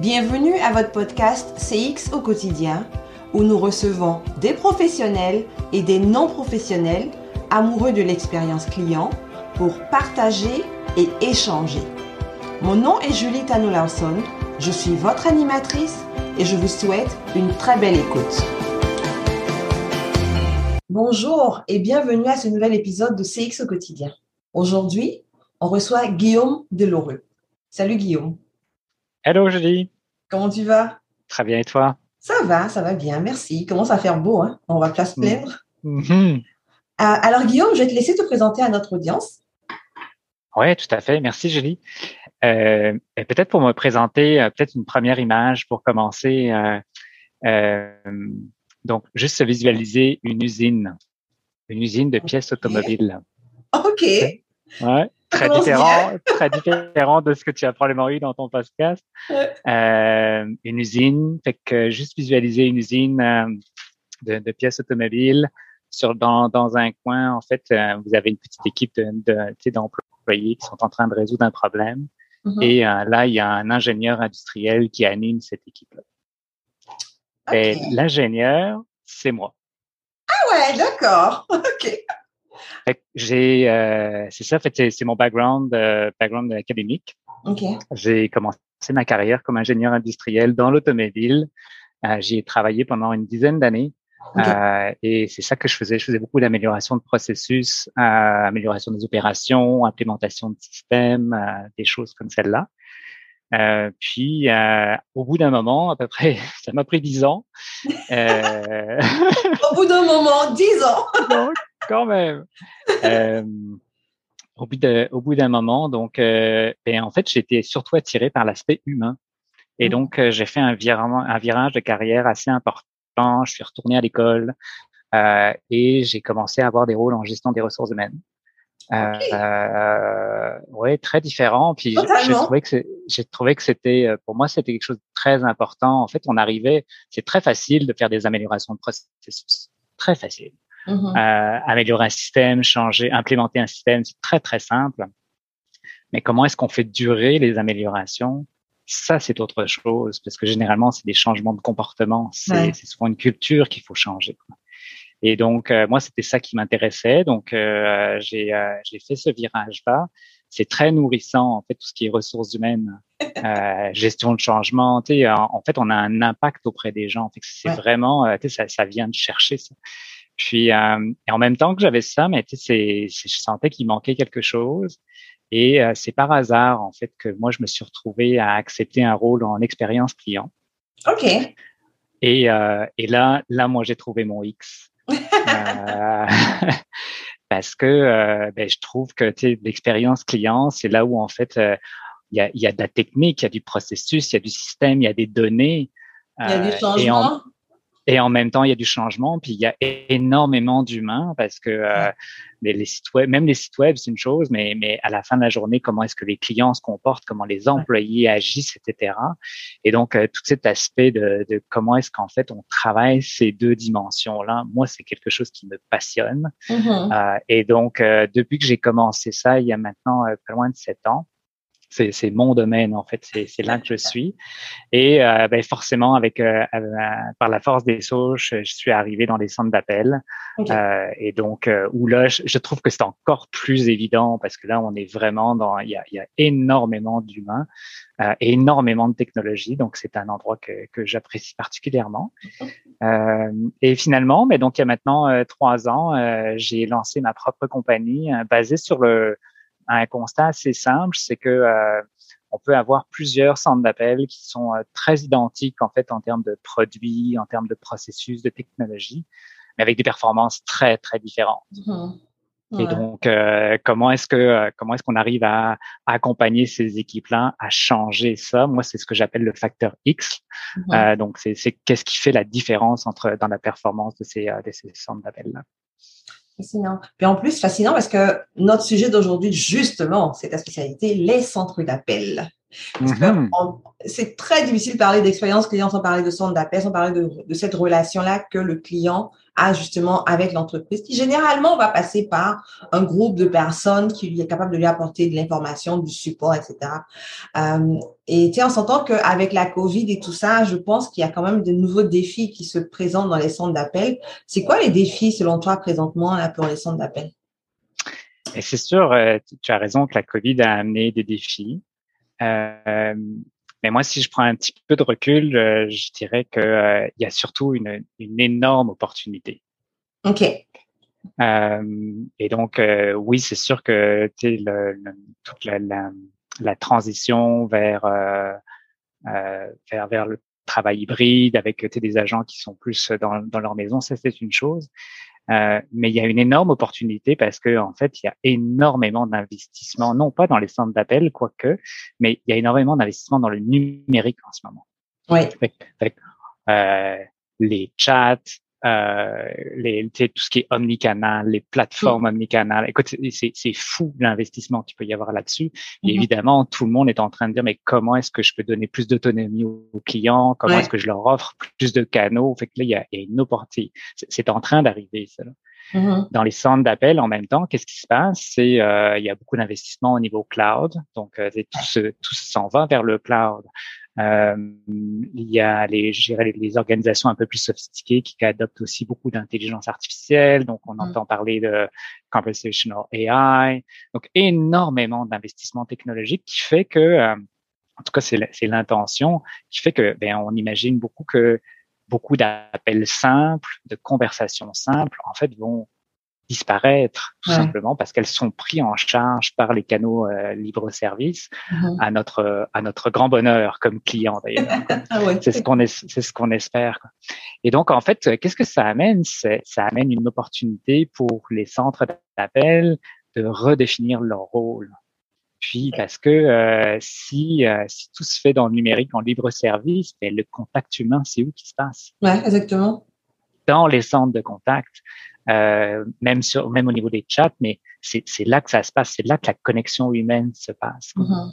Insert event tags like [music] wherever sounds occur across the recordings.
Bienvenue à votre podcast CX au quotidien où nous recevons des professionnels et des non-professionnels amoureux de l'expérience client pour partager et échanger. Mon nom est Julie Tano Larson, je suis votre animatrice et je vous souhaite une très belle écoute. Bonjour et bienvenue à ce nouvel épisode de CX au quotidien. Aujourd'hui, on reçoit Guillaume Deloreux. Salut Guillaume. Hello Julie. Comment tu vas? Très bien et toi? Ça va, ça va bien, merci. Il commence à faire beau, hein on va pas se plaindre. Mhm. Euh, alors Guillaume, je vais te laisser te présenter à notre audience. Oui, tout à fait. Merci Julie. Euh, peut-être pour me présenter, euh, peut-être une première image pour commencer. euh, donc, juste se visualiser une usine, une usine de pièces automobiles. Ok. Ouais, très différent, très différent de ce que tu as probablement eu dans ton podcast. Ouais. Euh, une usine, fait que juste visualiser une usine euh, de, de pièces automobiles sur dans, dans un coin. En fait, euh, vous avez une petite équipe de, d'employés qui sont en train de résoudre un problème. Mhm. Et euh, là, il y a un ingénieur industriel qui anime cette équipe-là. Et Ok. l'ingénieur, c'est moi. Ah ouais, d'accord. [laughs] Ok. Fait que j'ai, euh, c'est ça, fait, c'est, mon background, euh, background académique. J'ai commencé ma carrière comme ingénieur industriel dans l'automobile. Euh, j'y ai travaillé pendant une dizaine d'années. Et c'est ça que je faisais. Je faisais beaucoup d'amélioration de processus, amélioration des opérations, implémentation de systèmes, des choses comme celle-là. Euh, puis, euh, au bout d'un moment, à peu près, [laughs] ça m'a pris dix ans. Euh, [laughs] Au bout d'un moment, 10 ans. [laughs] donc, quand même. Euh, au bout de, au bout d'un moment, donc, euh, ben, en fait, j'étais surtout attiré par l'aspect humain. Et Mhm. donc, euh, j'ai fait un virement, un virage de carrière assez important. Je suis retourné à l'école euh, et j'ai commencé à avoir des rôles en gestion des ressources humaines. Ok. euh, ouais, très différent. Puis j'ai- trouvé que c'est- j'ai trouvé que c'était, pour moi, c'était quelque chose de très important. En fait, on arrivait, c'est très facile de faire des améliorations de processus, très facile. Mhm. Euh, améliorer un système, changer, implémenter un système, c'est très très simple. Mais comment est-ce qu'on fait durer les améliorations? Ça, c'est autre chose, parce que généralement, c'est des changements de comportement. C'est Ouais. souvent une culture qu'il faut changer. Et donc, euh, moi, c'était ça qui m'intéressait. Donc, euh, j'ai euh, j'ai fait ce virage-là. C'est très nourrissant, en fait, tout ce qui est ressources humaines, [laughs] euh, gestion de changement. Tu sais, en, en fait, on a un impact auprès des gens. Fait c'est Ouais. vraiment, euh, tu sais, ça, ça vient de chercher ça. Puis, euh, et en même temps que j'avais ça, mais tu sais, je sentais qu'il manquait quelque chose. Et euh, c'est par hasard, en fait, que moi, je me suis retrouvé à accepter un rôle en expérience client. Ok. Et, euh, et là, là, moi, j'ai trouvé mon X. [laughs] [laughs] Parce que ben, je trouve que l'expérience client, c'est là où, en fait, il y, a, y a de la technique, il y a du processus, il y a du système, il y a des données. Il y a du changement. Et en même temps, il y a du changement, puis il y a énormément d'humains parce que euh, les, les sites web, même les sites web, c'est une chose, mais, mais à la fin de la journée, comment est-ce que les clients se comportent, comment les employés agissent, etc. Et donc, euh, tout cet aspect de, de comment est-ce qu'en fait on travaille ces deux dimensions-là, moi, c'est quelque chose qui me passionne. Mhm. Euh, et donc, euh, depuis que j'ai commencé ça, il y a maintenant euh, pas loin de sept ans, c'est c'est mon domaine en fait, c'est c'est là que je suis. Et euh, ben, forcément, avec euh, euh, par la force des sauges, je suis arrivé dans les centres d'appel. Euh, et donc, euh, où là, je, je trouve que c'est encore plus évident parce que là, on est vraiment dans, il y a, il y a énormément d'humains, euh, et énormément de technologie. Donc, c'est un endroit que, que j'apprécie particulièrement. Euh, et finalement, mais donc il y a maintenant trois ans, euh, j'ai lancé ma propre compagnie basée sur le un constat assez simple, c'est que euh, on peut avoir plusieurs centres d'appel qui sont euh, très identiques en fait en termes de produits, en termes de processus, de technologie, mais avec des performances très très différentes. Mhm. Et donc, euh, comment est-ce que comment est-ce qu'on arrive à, à accompagner ces équipes-là à changer ça? Moi, c'est ce que j'appelle le facteur X. Mhm. Euh, donc, c'est qu'est-ce qui fait la différence entre dans la performance de ces de ces centres d'appel-là? Fascinant. Puis en plus, fascinant parce que notre sujet d'aujourd'hui, justement, c'est ta spécialité, les centres d'appel. Mm-hmm. C'est très difficile de parler d'expérience client sans parler de centre d'appel, sans parler de, de cette relation-là que le client a justement avec l'entreprise, qui généralement va passer par un groupe de personnes qui lui est capable de lui apporter de l'information, du support, etc. Euh, et tu sais, on s'entend qu'avec la COVID et tout ça, je pense qu'il y a quand même de nouveaux défis qui se présentent dans les centres d'appel. C'est quoi les défis selon toi présentement là, pour les centres d'appel? Et c'est sûr, euh, tu as raison que la COVID a amené des défis. Euh, mais moi, si je prends un petit peu de recul, euh, je dirais qu'il euh, y a surtout une, une, énorme opportunité. OK. Euh, et donc, euh, oui, c'est sûr que le, le, toute la, la, la, transition vers, vers, vers le travail hybride avec des agents qui sont plus dans, dans leur maison, ça c'est une chose. Euh, mais il y a une énorme opportunité parce que en fait, il y a énormément d'investissements, non pas dans les centres d'appel, quoique, mais il y a énormément d'investissements dans le numérique en ce moment. Oui. Avec, euh, les chats, euh, les, tout ce qui est omnicanal, les plateformes mm. omnicanal. Écoute, c'est fou l'investissement qu'il peut y avoir là-dessus. Mm-hmm. évidemment, tout le monde est en train de dire, mais comment est-ce que je peux donner plus d'autonomie aux clients? Comment est-ce que je leur offre plus de canaux? Fait que là, il y a, il y a une opportunité. C'est en train d'arriver, ça. Mm-hmm. Dans les centres d'appel, en même temps, qu'est-ce qui se passe? C'est euh, il y a beaucoup d'investissements au niveau cloud, donc euh, tout, tout s'en va vers le cloud. Euh, il y a les, les, les, organisations un peu plus sophistiquées qui adoptent aussi beaucoup d'intelligence artificielle. Donc, on mm. entend parler de conversational AI. Donc, énormément d'investissements technologiques qui fait que, euh, en tout cas, c'est l'intention, qui fait que, ben, on imagine beaucoup que beaucoup d'appels simples, de conversations simples, en fait, vont disparaître tout simplement parce qu'elles sont prises en charge par les canaux euh, libre-service mm-hmm. à notre à notre grand bonheur comme client d'ailleurs. [laughs] ah ouais. C'est ce qu'on c'est ce qu'on espère. Quoi. Et donc en fait, qu'est-ce que ça amène? Ça amène une opportunité pour les centres d'appel de redéfinir leur rôle. Puis parce que euh, si euh, si tout se fait dans le numérique en libre service, ben, le contact humain, c'est où qui se passe? Ouais, exactement. Dans les centres de contact. Euh, même sur même au niveau des chats, mais c'est là que ça se passe, c'est là que la connexion humaine se passe. Mm-hmm.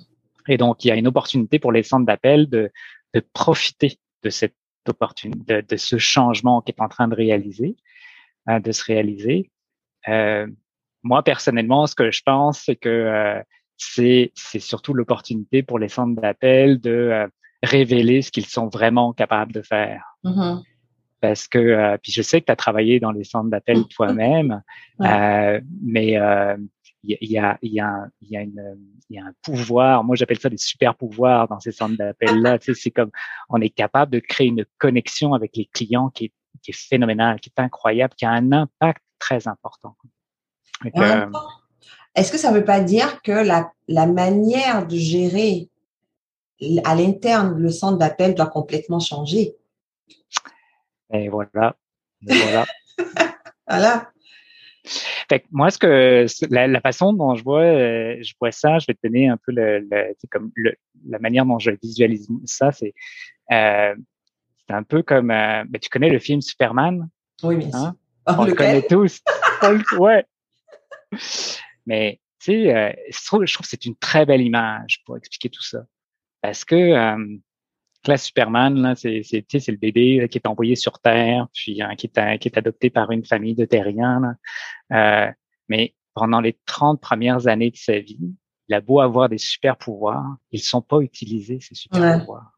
Et donc il y a une opportunité pour les centres d'appel de, de profiter de cette opportunité, de, de, ce changement qui est en train de réaliser, euh, de se réaliser. Euh, moi personnellement, ce que je pense, c'est que euh, c'est surtout l'opportunité pour les centres d'appel de euh, révéler ce qu'ils sont vraiment capables de faire. Mm-hmm parce que euh, puis je sais que tu as travaillé dans les centres d'appel mmh. toi-même, euh, mais il euh, y, y, a, y, a, y, a une, y a un pouvoir, moi j'appelle ça des super pouvoirs dans ces centres d'appel-là. Tu sais, c'est comme on est capable de créer une connexion avec les clients qui est, qui est phénoménale, qui est incroyable, qui a un impact très important. Est-ce que ça ne veut pas dire que la, la manière de gérer à l'interne le centre d'appel doit complètement changer? Et voilà. voilà. [laughs] voilà. Fait que moi, ce que la, la, façon dont je vois, euh, je vois ça, je vais te donner un peu le, le comme le, la manière dont je visualise ça, c'est euh, c'est un peu comme, euh, ben, tu connais le film Superman? Oui, bien hein? sûr. On le connaît tous. [laughs] ouais. Mais tu sais, euh, je trouve, je trouve que c'est une très belle image pour expliquer tout ça, parce que euh, là, Superman, là, c'est, c'est, c'est le bébé qui est envoyé sur Terre, puis hein, qui, est, qui est adopté par une famille de terriens. Euh, mais pendant les 30 premières années de sa vie, il a beau avoir des super pouvoirs, ils sont pas utilisés, ces super pouvoirs.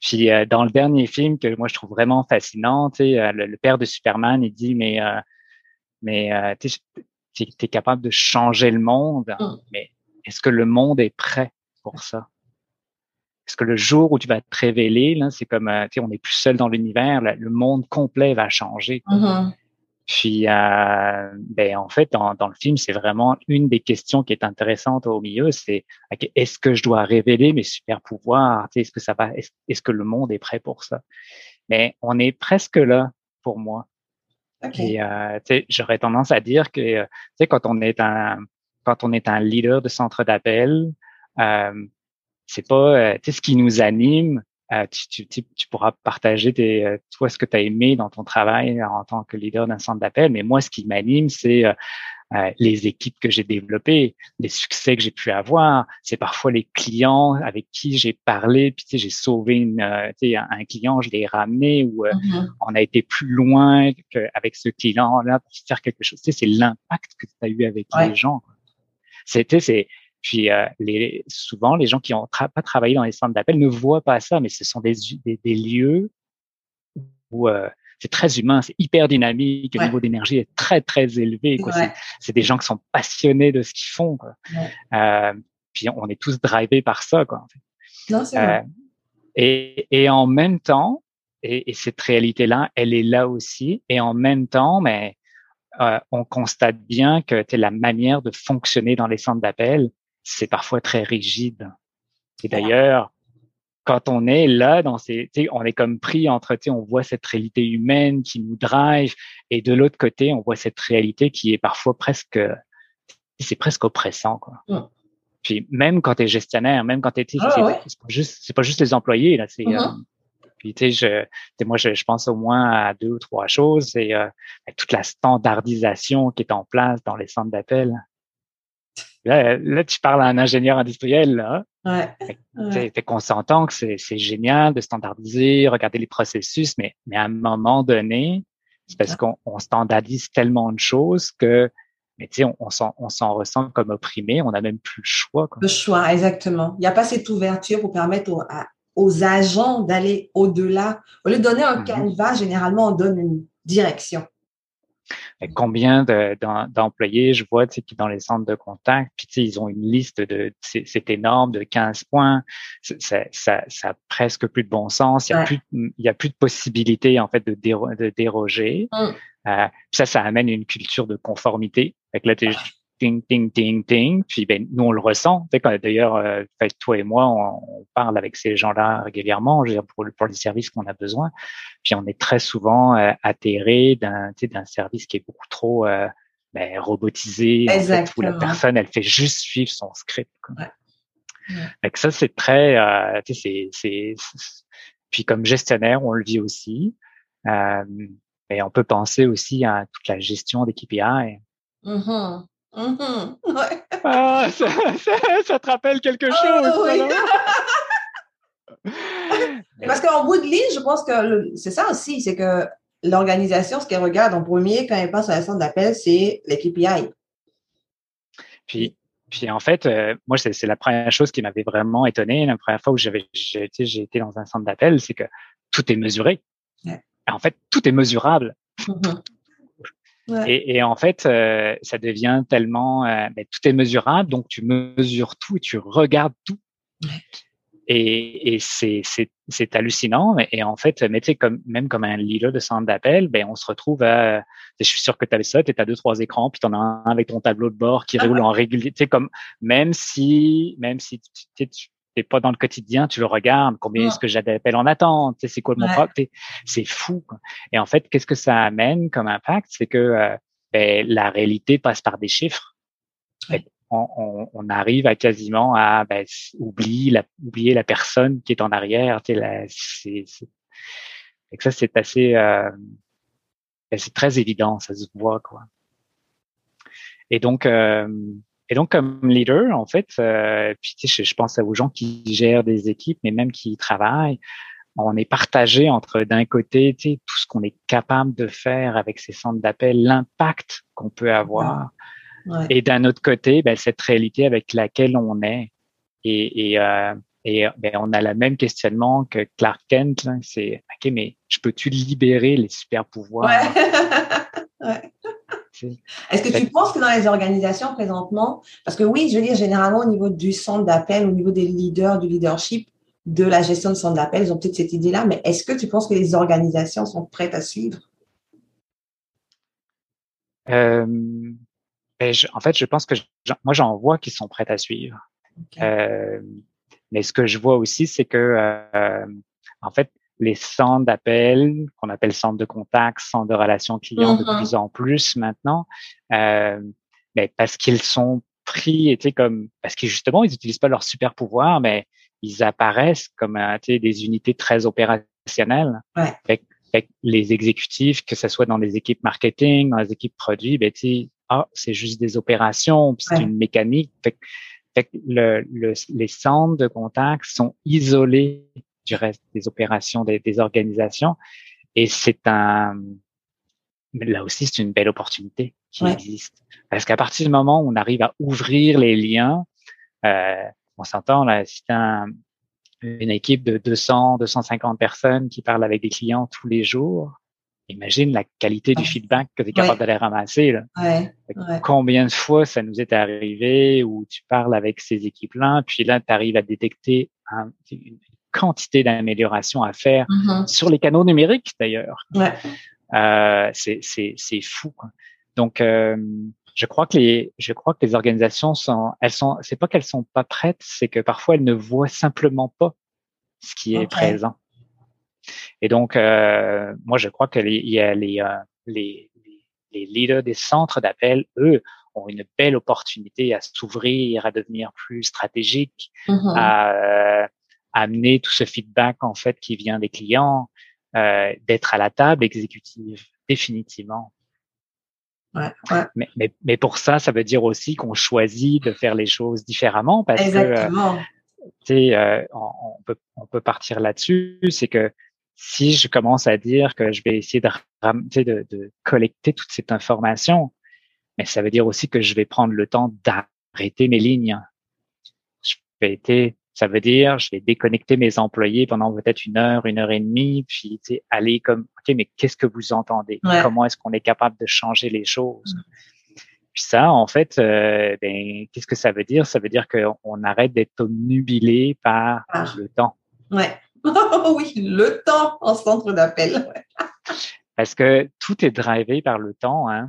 Puis euh, dans le dernier film que moi je trouve vraiment fascinant, euh, le, le, père de Superman, il dit mais euh, mais euh, tu es, capable de changer le monde, mm. mais est-ce que le monde est prêt pour ça? Parce que le jour où tu vas te révéler, là, c'est comme, euh, tu sais, on n'est plus seul dans l'univers, le monde complet va changer. Mm-hmm. Puis, euh, ben, en fait, dans, dans le film, c'est vraiment une des questions qui est intéressante au milieu, c'est est-ce que je dois révéler mes super pouvoirs? Est-ce que ça va Est-ce que le monde est prêt pour ça? Mais on est presque là pour moi. Okay. Et euh, j'aurais tendance à dire que, tu sais, quand on est un quand on est un leader de centre d'appel, euh, c'est pas euh, tu sais ce qui nous anime. Euh, tu, tu, tu, pourras partager tes, euh, toi ce que tu as aimé dans ton travail en tant que leader d'un centre d'appel. Mais moi, ce qui m'anime, c'est euh, les équipes que j'ai développées, les succès que j'ai pu avoir. C'est parfois les clients avec qui j'ai parlé, puis tu sais, j'ai sauvé une, euh, tu sais, un, client, je l'ai ramené ou euh, mm-hmm. on a été plus loin qu'avec ce client-là pour faire quelque chose. Tu sais, c'est l'impact que tu as eu avec les gens. C'était, c'est puis les, souvent, les gens qui ont pas travaillé dans les centres d'appel ne voient pas ça, mais ce sont des, des, des lieux où c'est très humain, c'est hyper dynamique, le niveau d'énergie est très très élevé. C'est des gens qui sont passionnés de ce qu'ils font. Quoi. Euh, puis on est tous drivés par ça. Quoi, non, c'est vrai. Euh, et, et en même temps, et, et cette réalité-là, elle est là aussi. Et en même temps, mais euh, on constate bien que la manière de fonctionner dans les centres d'appel, c'est parfois très rigide. Et d'ailleurs, quand on est là dans ces, on est comme pris entre, on voit cette réalité humaine qui nous drive, et de l'autre côté, on voit cette réalité qui est parfois presque, c'est presque oppressant, quoi. Puis même quand tu es gestionnaire, même quand tu es, ah, c'est pas juste, c'est pas juste les employés là, c'est. Mm-hmm. Euh, puis tu sais, je, moi je, je, pense au moins à deux ou trois choses, c'est euh, toute la standardisation qui est en place dans les centres d'appel. Là, là, tu parles à un ingénieur industriel, là. Ouais. Fait, qu'on s'entend que c'est génial de standardiser, regarder les processus, mais, mais à un moment donné, c'est parce qu'on on standardise tellement de choses que, mais tu sais, on, on s'en ressent comme opprimé, on n'a même plus le choix. Quoi. Le choix, exactement. Il n'y a pas cette ouverture pour permettre aux, aux agents d'aller au-delà. Au lieu de donner un mm-hmm. canevas, généralement, on donne une direction. Combien d'employés je vois qui dans les centres de contact, puis ils ont une liste de, c'est énorme, de 15 points, ça, ça, ça a presque plus de bon sens, il y a plus, il y a plus de possibilités en fait de, de déroger. Mm. Euh, ça, ça amène une culture de conformité. Fait là, ting, ting, ting, ting. Puis ben, nous, on le ressent. D'ailleurs, euh, toi et moi, on, parle avec ces gens-là régulièrement je veux dire, pour, pour les services qu'on a besoin. Puis on est très souvent euh, atterré d'un service qui est beaucoup trop euh, ben, robotisé, en fait, où la personne, elle fait juste suivre son script. Quoi. Ouais. ça, c'est très... Euh, c'est Puis comme gestionnaire, on le vit aussi. Euh, mais on peut penser aussi à toute la gestion des KPI. Mm-hmm. Ah, ça, ça, te rappelle quelque oh, chose. Parce qu'en bout de ligne, je pense que c'est ça aussi, c'est que l'organisation, ce qu'elle regarde en premier quand elle passe à la centre d'appel, c'est les KPI. Puis, puis en fait, euh, moi, c'est la première chose qui m'avait vraiment étonné. La première fois où j'avais j'ai été dans un centre d'appel, c'est que tout est mesuré. En fait, tout est mesurable. Et, et, en fait, euh, ça devient tellement, euh, ben, tout est mesurable, donc tu mesures tout et tu regardes tout. Et, et c'est, hallucinant. Et en fait, mais tu sais, comme, même comme un leader de centre d'appel, ben, on se retrouve à, je suis sûr que tu avais ça, tu as deux, trois écrans, puis tu en as un avec ton tableau de bord qui ah roule en régulier. Tu sais, comme, même si, même si tu, tu, t'es pas dans le quotidien, tu le regardes, combien est-ce que j'ai d'appels en attente, c'est quoi mon ouais. c'est fou. Et en fait, qu'est-ce que ça amène comme impact, c'est que euh, ben, la réalité passe par des chiffres. On, on, arrive à quasiment à ben, oublier la oublier la personne qui est en arrière. C'est, ça c'est assez euh, ben, c'est très évident, ça se voit quoi. Et donc euh, et donc, comme leader, en fait, euh, puis je, je pense aux gens qui gèrent des équipes, mais même qui travaillent, on est partagé entre d'un côté tu sais, tout ce qu'on est capable de faire avec ces centres d'appel, l'impact qu'on peut avoir, et d'un autre côté, ben, cette réalité avec laquelle on est. Et, et, euh, et ben, on a le même questionnement que Clark Kent, c'est ok, mais je peux-tu libérer les super pouvoirs? Ouais. [laughs] Est-ce que tu penses que dans les organisations présentement, parce que oui, je veux dire, généralement au niveau du centre d'appel, au niveau des leaders, du leadership, de la gestion de centre d'appel, ils ont peut-être cette idée-là, mais est-ce que tu penses que les organisations sont prêtes à suivre? Euh, ben, en fait, je pense que moi, j'en vois qui sont prêts à suivre. Euh, mais ce que je vois aussi, c'est que, euh, en fait, les centres d'appel, qu'on appelle centres de contact, centres de relations clients de mm-hmm. plus en plus maintenant, euh, mais parce qu'ils sont pris, et comme parce que justement ils n'utilisent pas leur super pouvoir, mais ils apparaissent comme des unités très opérationnelles. Ouais. les exécutifs, que ce soit dans les équipes marketing, dans les équipes produits, ben, ah, c'est juste des opérations, c'est une mécanique. Fait, fait le, le, les centres de contact sont isolés du reste des opérations des, des organisations. Et c'est un, là aussi, c'est une belle opportunité qui existe. Parce qu'à partir du moment où on arrive à ouvrir les liens, euh, on s'entend là, si un, une équipe de 200, 250 personnes qui parlent avec des clients tous les jours, imagine la qualité du feedback que tu es capable d'aller ramasser. Là. Combien de fois ça nous est arrivé où tu parles avec ces équipes-là, puis là, tu arrives à détecter une quantité d'amélioration à faire mm-hmm. sur les canaux numériques d'ailleurs. Euh, c'est fou. Quoi. Donc, euh, je crois que les, je crois que les organisations sont, elles sont, c'est pas qu'elles sont pas prêtes, c'est que parfois elles ne voient simplement pas ce qui est présent. Et donc, euh, moi, je crois que les, y a les, euh, les, les leaders des centres d'appel, eux, ont une belle opportunité à s'ouvrir, à devenir plus stratégiques, mm-hmm. à, euh, amener tout ce feedback en fait qui vient des clients, euh, d'être à la table exécutive définitivement. Ouais, ouais. Mais, mais, mais, pour ça, ça veut dire aussi qu'on choisit de faire les choses différemment parce Exactement. que sais, euh, on, peut on peut partir là-dessus, c'est que si je commence à dire que je vais essayer de, de, de collecter toute cette information, mais ça veut dire aussi que je vais prendre le temps d'arrêter mes lignes. Je vais être ça veut dire, je vais déconnecter mes employés pendant peut-être une heure, une heure et demie, puis aller comme, ok, mais qu'est-ce que vous entendez? Comment est-ce qu'on est capable de changer les choses? Mm. Puis ça, en fait, euh, ben, qu'est-ce que ça veut dire? Ça veut dire qu'on arrête d'être nubilé par ah. le temps. Ouais. [laughs] oui, le temps en centre d'appel. Parce que tout est drivé par le temps. Hein.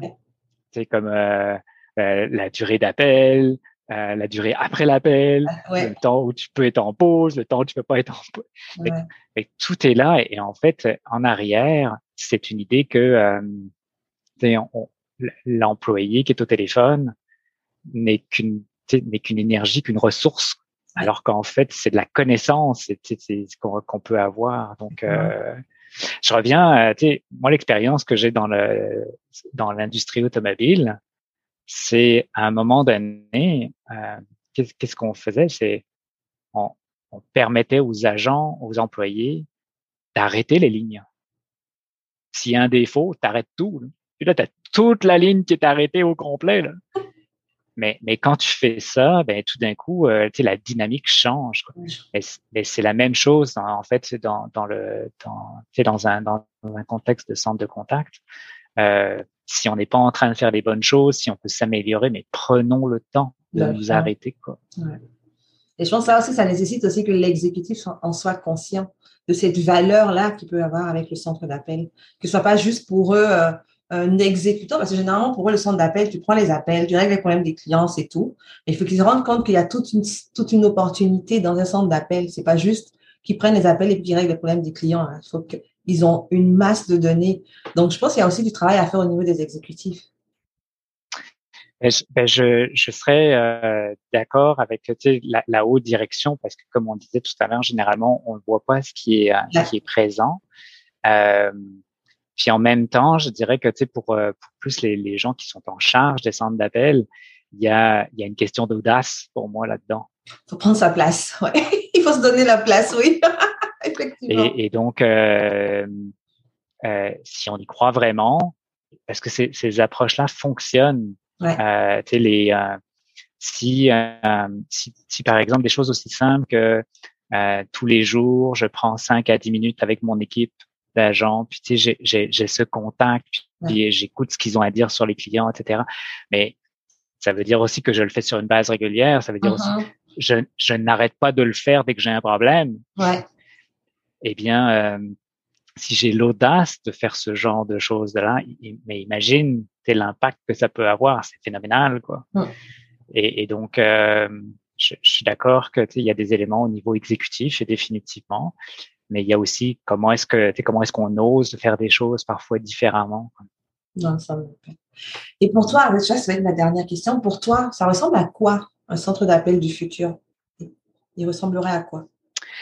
C'est comme euh, euh, la durée d'appel, euh, la durée après l'appel, ah, le temps où tu peux être en pause, le temps où tu peux pas être en pause. Ouais. tout est là et, en fait, en arrière, c'est une idée que euh, l'employé qui est au téléphone n'est qu'une n'est qu'une énergie, qu'une ressource, alors qu'en fait, c'est de la connaissance c'est qu'on peut avoir. Donc, euh, je reviens, euh, tu sais, moi l'expérience que j'ai dans le dans l'industrie automobile, c'est à un moment donné, euh, qu'est-ce qu'on faisait? C'est on, on, permettait aux agents, aux employés d'arrêter les lignes. S'il y a un défaut, t'arrêtes tout. Là. Puis là, tu as toute la ligne qui est arrêtée au complet. Là. Mais, mais quand tu fais ça, ben tout d'un coup, euh, la dynamique change. Quoi. Mais, c'est la même chose en, en fait dans, dans le dans, dans un dans un contexte de centre de contact. Euh, si on n'est pas en train de faire les bonnes choses, si on peut s'améliorer, mais prenons le temps de nous arrêter. Quoi. Et je pense que ça aussi, ça nécessite aussi que l'exécutif en soit conscient de cette valeur-là qu'il peut avoir avec le centre d'appel. Que ce soit pas juste pour eux euh, un exécutant, parce que généralement, pour eux, le centre d'appel, tu prends les appels, tu règles les problèmes des clients, c'est tout. Mais il faut qu'ils se rendent compte qu'il y a toute une, toute une opportunité dans un centre d'appel. C'est pas juste qu'ils prennent les appels et puis qu'ils règlent les problèmes des clients. Hein. Il faut que ils ont une masse de données. Donc, je pense qu'il y a aussi du travail à faire au niveau des exécutifs. Ben, je, ben je, je serais euh, d'accord avec la, la, haute direction parce que, comme on disait tout à l'heure, généralement, on ne voit pas ce qui est, ce qui est présent. Euh, puis en même temps, je dirais que pour, euh, pour plus les, les gens qui sont en charge des centres d'appel, il y a, il y a une question d'audace pour moi là-dedans. Il faut prendre sa place. [laughs] Ouais. Il faut se donner la place, oui. [laughs] Et, et, donc, euh, euh, si on y croit vraiment, parce que ces, ces approches-là fonctionnent. Euh, les, si, si, si, par exemple des choses aussi simples que tous les jours, je prends 5 à 10 minutes avec mon équipe d'agents, puis tu sais, j'ai ce contact, puis j'écoute ce qu'ils ont à dire sur les clients, etc. Mais ça veut dire aussi que je le fais sur une base régulière. Ça veut dire aussi uh-huh. Je, je n'arrête pas de le faire dès que j'ai un problème. Ouais eh bien, euh, si j'ai l'audace de faire ce genre de choses-là, mais imagine l'impact que ça peut avoir, c'est phénoménal, quoi. Et, et, donc, euh, je, je, suis d'accord que il y a des éléments au niveau exécutif et définitivement, mais il y a aussi comment est-ce que comment est-ce qu'on ose faire des choses parfois différemment. Non, ça me Et pour toi, ça va être ma dernière question. Pour toi, ça ressemble à quoi un centre d'appel du futur Il ressemblerait à quoi?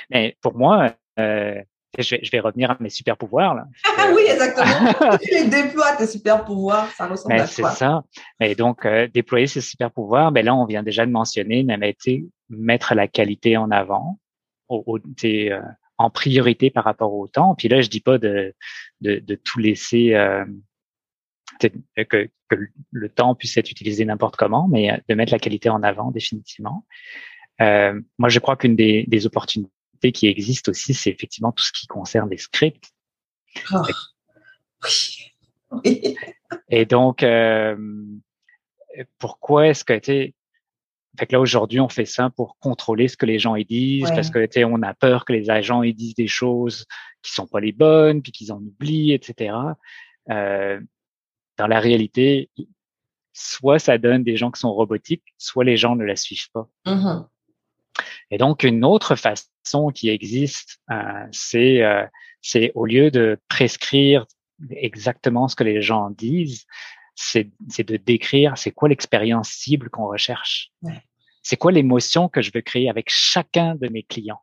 Mais pour moi, euh, je vais, je vais revenir à mes super pouvoirs là. [laughs] oui, exactement. [laughs] tu les déploies tes super pouvoirs, ça ressemble mais à C'est ça. Et donc euh, déployer ces super pouvoirs, ben là on vient déjà de mentionner, mais mettre la qualité en avant, au, au euh, en priorité par rapport au temps. Puis là je dis pas de de, de tout laisser. Euh, que, que, le temps puisse être utilisé n'importe comment, mais de mettre la qualité en avant définitivement. Euh, moi, je crois qu'une des, des opportunités qui existe aussi, c'est effectivement tout ce qui concerne les scripts. Oh. Et [laughs] donc, euh, pourquoi est-ce que tu fait que là aujourd'hui on fait ça pour contrôler ce que les gens y disent parce que tu on a peur que les agents y disent des choses qui sont pas les bonnes puis qu'ils en oublient etc. Euh, dans la réalité, soit ça donne des gens qui sont robotiques, soit les gens ne la suivent pas. Mm-hmm. Et donc, une autre façon qui existe, euh, c'est euh, c'est au lieu de prescrire exactement ce que les gens disent, c'est de décrire c'est quoi l'expérience cible qu'on recherche. C'est quoi l'émotion que je veux créer avec chacun de mes clients.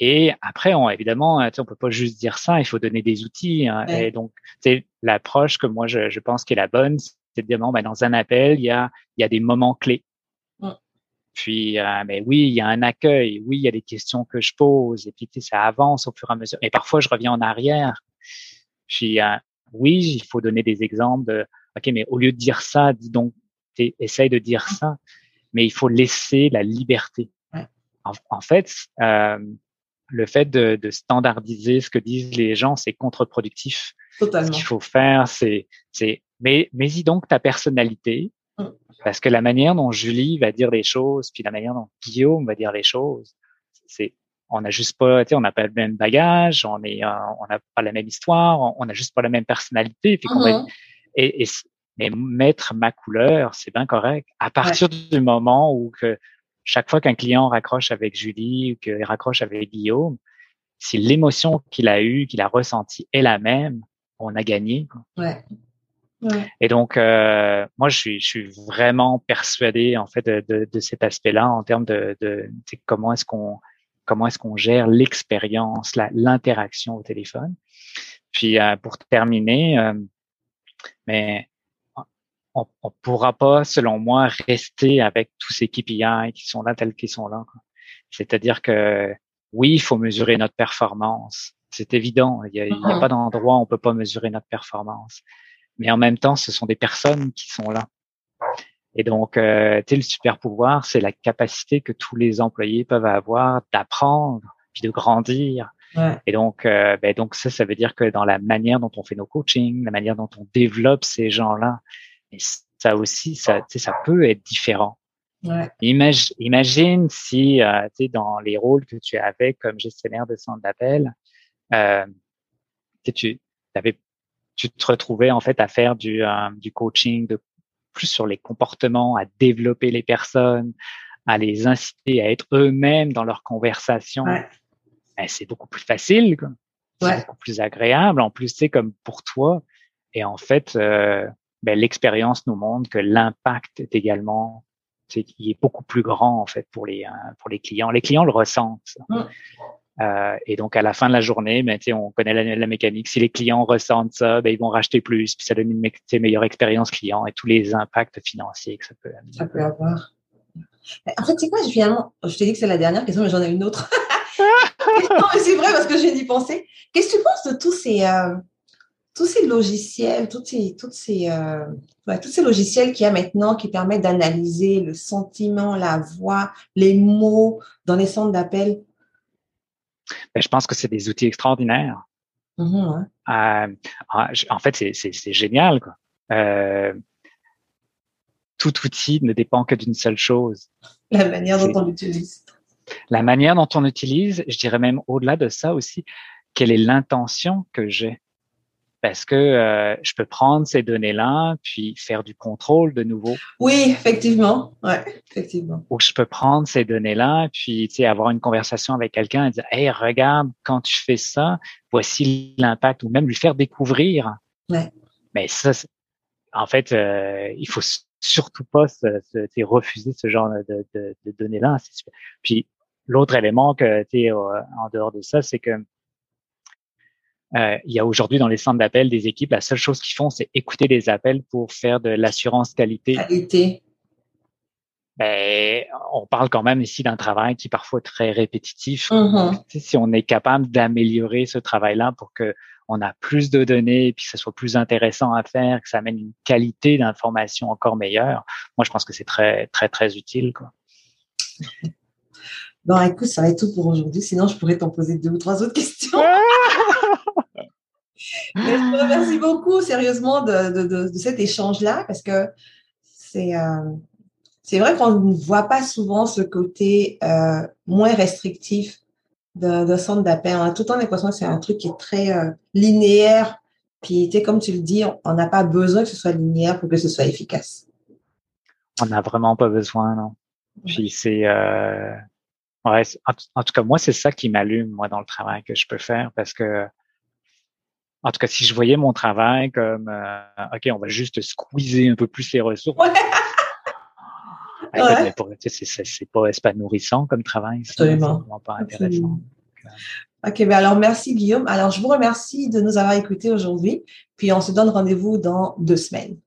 Et après, on, évidemment, on peut pas juste dire ça, il faut donner des outils. Hein. Et donc, c'est l'approche que moi, je, je pense qui est la bonne, c'est de dire, bon, ben, dans un appel, il y a, il y a des moments clés. Puis, euh, mais oui, il y a un accueil. Oui, il y a des questions que je pose. Et puis, ça avance au fur et à mesure. Mais parfois, je reviens en arrière. Puis, euh, oui, il faut donner des exemples de, OK, mais au lieu de dire ça, dis donc, essaye de dire ça. Mais il faut laisser la liberté. En, fait, euh, le fait de, de, standardiser ce que disent les gens, c'est contre-productif. Totalement. Ce qu'il faut faire, c'est, c'est, mais, mais y donc ta personnalité, parce que la manière dont Julie va dire les choses, puis la manière dont Guillaume va dire les choses, c'est on n'a juste pas, on n'a pas le même bagage, on est, euh, on n'a pas la même histoire, on n'a juste pas la même personnalité. Mm-hmm. et, et, mais mettre ma couleur, c'est bien correct. À partir du moment où que chaque fois qu'un client raccroche avec Julie ou qu'il raccroche avec Guillaume, si l'émotion qu'il a eue, qu'il a ressentie est la même, on a gagné. Quoi. Ouais. Et donc, euh, moi, je suis, je suis vraiment persuadé en fait de, de, de cet aspect-là en termes de, de, comment est-ce qu'on comment est-ce qu'on gère l'expérience, l'interaction au téléphone. Puis euh, pour terminer, euh, mais on, on pourra pas, selon moi, rester avec tous ces KPI qui sont là tels qu'ils sont là. C'est-à-dire que oui, il faut mesurer notre performance. C'est évident. Il n'y a, a, mm-hmm. pas d'endroit où on peut pas mesurer notre performance mais en même temps, ce sont des personnes qui sont là. Et donc, euh, le super pouvoir, c'est la capacité que tous les employés peuvent avoir d'apprendre puis de grandir. Et donc, euh, ben donc ça, ça veut dire que dans la manière dont on fait nos coachings, la manière dont on développe ces gens-là, ça aussi, ça, ça peut être différent. Ouais. Imagine, imagine si, euh, tu sais, dans les rôles que tu avais comme gestionnaire de centre d'appel, euh, tu avais tu te retrouvais en fait à faire du, euh, du coaching de plus sur les comportements, à développer les personnes, à les inciter à être eux-mêmes dans leur conversation. Ben, c'est beaucoup plus facile, c'est beaucoup plus agréable. En plus, c'est comme pour toi. Et en fait, euh, ben, l'expérience nous montre que l'impact est également c'est qui est beaucoup plus grand en fait pour les euh, pour les clients. Les clients le ressentent. Mmh. Euh, et donc, à la fin de la journée, ben, on connaît la, mécanique. Si les clients ressentent ça, ben, ils vont racheter plus, puis ça donne une meilleure expérience client et tous les impacts financiers que ça peut, ça peut avoir. En fait, c'est quoi, finalement, je t'ai dit que c'est la dernière question, mais j'en ai une autre. [laughs] non, mais c'est vrai parce que j'ai d'y penser. Qu'est-ce que tu penses de tous ces, euh, tous ces logiciels, toutes ces, toutes ces, euh, tous ces logiciels qu'il y a maintenant qui permettent d'analyser le sentiment, la voix, les mots dans les centres d'appel ben, je pense que c'est des outils extraordinaires. Mm-hmm, euh, en fait, c'est génial. Quoi. Euh, tout outil ne dépend que d'une seule chose. La manière dont on l'utilise. La manière dont on l'utilise, je dirais même au-delà de ça aussi, quelle est l'intention que j'ai? Parce que euh, je peux prendre ces données-là puis faire du contrôle de nouveau. Oui, effectivement, ouais, effectivement. Ou je peux prendre ces données-là puis tu sais avoir une conversation avec quelqu'un et dire hey regarde quand tu fais ça voici l'impact ou même lui faire découvrir. Ouais. Mais ça, en fait, euh, il faut surtout pas se, se refuser ce genre de, de, de données-là. Puis l'autre élément que tu en dehors de ça, c'est que euh, il y a aujourd'hui dans les centres d'appel des équipes, la seule chose qu'ils font, c'est écouter les appels pour faire de l'assurance qualité. Qualité. Ben, on parle quand même ici d'un travail qui est parfois très répétitif. Mm-hmm. Si on est capable d'améliorer ce travail-là pour que on a plus de données, et puis que ce soit plus intéressant à faire, que ça amène une qualité d'information encore meilleure, moi je pense que c'est très très très utile. Quoi. Bon, écoute, ça va être tout pour aujourd'hui. Sinon, je pourrais t'en poser deux ou trois autres questions. Mais je te remercie beaucoup, sérieusement, de, de, de, cet échange-là, parce que c'est euh, c'est vrai qu'on ne voit pas souvent ce côté euh, moins restrictif d'un centre d'appel. On a tout le temps l'impression que c'est un truc qui est très euh, linéaire. Puis, tu sais, comme tu le dis, on n'a pas besoin que ce soit linéaire pour que ce soit efficace. On n'a vraiment pas besoin, non. Puis c'est ouais, en, tout cas moi c'est ça qui m'allume moi dans le travail que je peux faire parce que en tout cas si je voyais mon travail comme euh, ok on va juste squeezer un peu plus les ressources. Ouais. ouais. c'est pas, pas nourrissant comme travail. C'est vraiment pas intéressant. Ok, ben alors merci Guillaume. Alors je vous remercie de nous avoir écoutés aujourd'hui. Puis on se donne rendez-vous dans deux semaines.